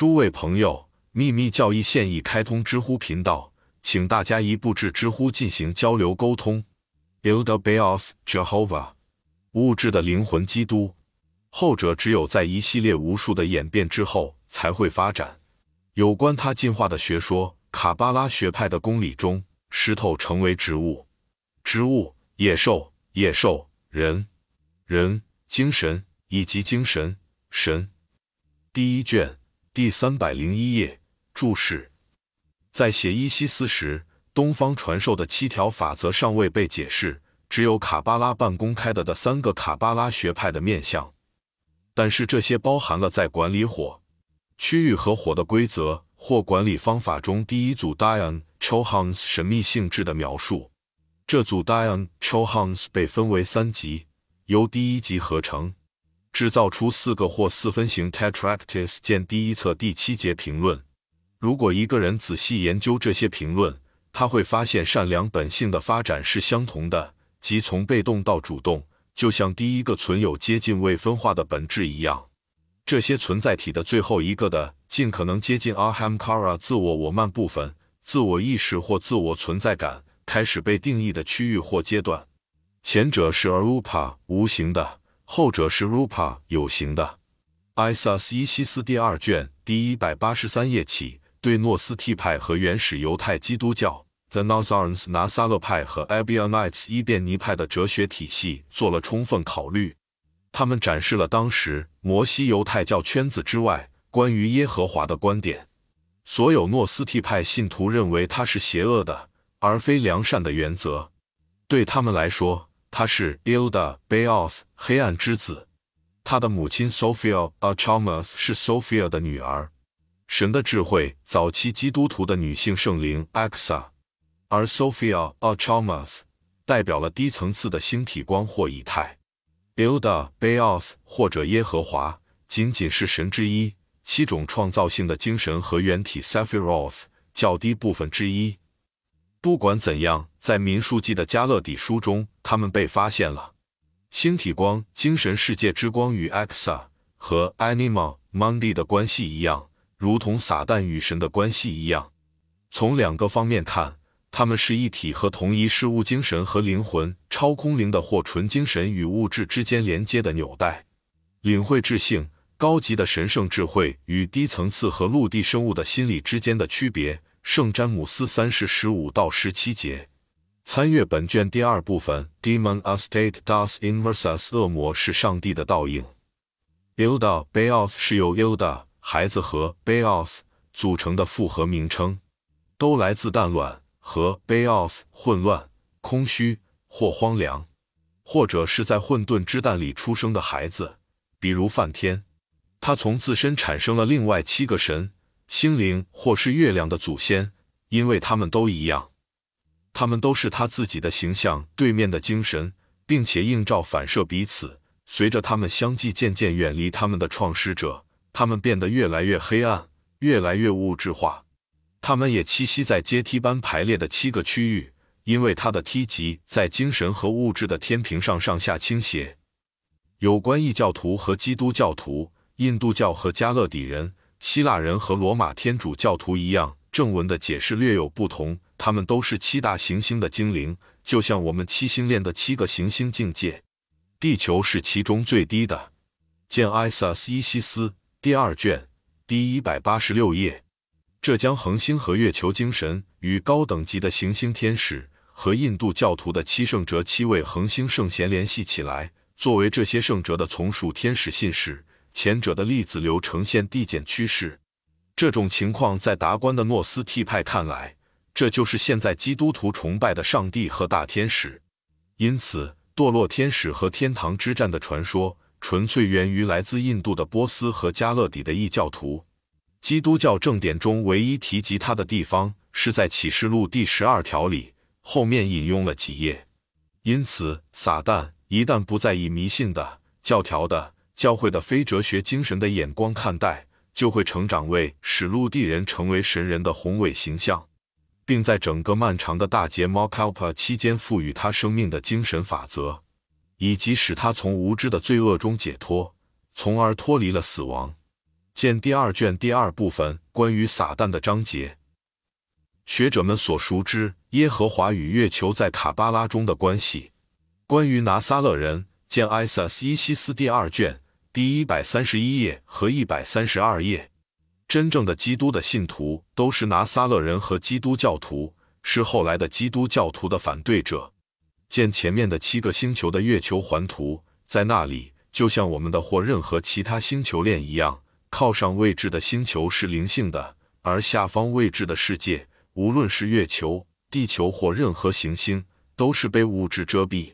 诸位朋友，秘密教义现已开通知乎频道，请大家一步至知乎进行交流沟通。Build a Bay of Jehovah，物质的灵魂基督，后者只有在一系列无数的演变之后才会发展。有关他进化的学说，卡巴拉学派的公理中，石头成为植物，植物、野兽、野兽、人、人、精神以及精神、神。第一卷第三百零一页注释，在写伊西斯时。东方传授的七条法则尚未被解释，只有卡巴拉半公开的的三个卡巴拉学派的面相。但是这些包含了在管理火区域和火的规则或管理方法中第一组 Dion Chohans 神秘性质的描述。这组 Dion Chohans 被分为三级，由第一级合成，制造出四个或四分形 Tetractys。见第一册第七节评论。如果一个人仔细研究这些评论，他会发现善良本性的发展是相同的，即从被动到主动，就像第一个存有接近未分化的本质一样。这些存在体的最后一个的尽可能接近 Ahamkara 自我我慢部分、自我意识或自我存在感开始被定义的区域或阶段。前者是 Arupa 无形的，后者是 Rupa 有形的。Isas 伊西斯第二卷第一百八十三页起。对诺斯替派和原始犹太基督教 The n a z a r e n s 拿撒勒派和 Abianites 伊便尼派的哲学体系做了充分考虑。他们展示了当时摩西犹太教圈子之外关于耶和华的观点。所有诺斯替派信徒认为他是邪恶的，而非良善的原则。对他们来说，他是 Ilda Bayoth，黑暗之子。他的母亲 Sophia Achalmuth 是 Sophia 的女儿。神的智慧，早期基督徒的女性圣灵 Axa，而 Sophia Achalmuth 代表了低层次的星体光或以太。Ilda Bayoth 或者耶和华仅仅是神之一，七种创造性的精神和原体 Sephiroth 较低部分之一。不管怎样，在民数记的加勒底书中，他们被发现了。星体光、精神世界之光与 Axa 和 animal mundi 的关系一样。如同撒旦与神的关系一样，从两个方面看，他们是一体和同一事物：精神和灵魂、超空灵的或纯精神与物质之间连接的纽带。领会智性、高级的神圣智慧与低层次和陆地生物的心理之间的区别。圣詹姆斯三世十五到十七节。参阅本卷第二部分。Demon a state does inversus。恶魔是上帝的倒影。Ilda Bayoth 是由 Ilda。孩子和 Bayoth 组成的复合名称，都来自蛋卵和 Bayoth 混乱、空虚或荒凉，或者是在混沌之蛋里出生的孩子，比如梵天。他从自身产生了另外七个神、心灵或是月亮的祖先，因为他们都一样，他们都是他自己的形象对面的精神，并且映照反射彼此。随着他们相继渐渐远离他们的创始者。他们变得越来越黑暗，越来越物质化。他们也栖息在阶梯般排列的七个区域，因为他的梯级在精神和物质的天平上上下倾斜。有关异教徒和基督教徒、印度教和加勒底人、希腊人和罗马天主教徒一样，正文的解释略有不同。他们都是七大行星的精灵，就像我们七星链的七个行星境界。地球是其中最低的。见艾萨斯伊西斯。第二卷第一百八十六页，这将恒星和月球精神与高等级的行星天使和印度教徒的七圣哲七位恒星圣贤联系起来，作为这些圣哲的从属天使信使。前者的粒子流呈现递减趋势。这种情况在达观的诺斯替派看来，这就是现在基督徒崇拜的上帝和大天使。因此，堕落天使和天堂之战的传说。纯粹源于来自印度的波斯和加勒底的异教徒。基督教正典中唯一提及他的地方是在启示录第十二条里，后面引用了几页。因此，撒旦一旦不再以迷信的、教条的、教会的非哲学精神的眼光看待，就会成长为使陆地人成为神人的宏伟形象，并在整个漫长的大劫 Mokalpa 期间赋予他生命的精神法则。以及使他从无知的罪恶中解脱，从而脱离了死亡。见第二卷第二部分关于撒旦的章节。学者们所熟知耶和华与月球在卡巴拉中的关系。关于拿撒勒人，见埃塞斯伊西斯第二卷第一百三十一页和一百三十二页。真正的基督的信徒都是拿撒勒人和基督教徒，是后来的基督教徒的反对者。见前面的七个星球的月球环图，在那里，就像我们的或任何其他星球链一样，靠上位置的星球是灵性的，而下方位置的世界，无论是月球、地球或任何行星，都是被物质遮蔽。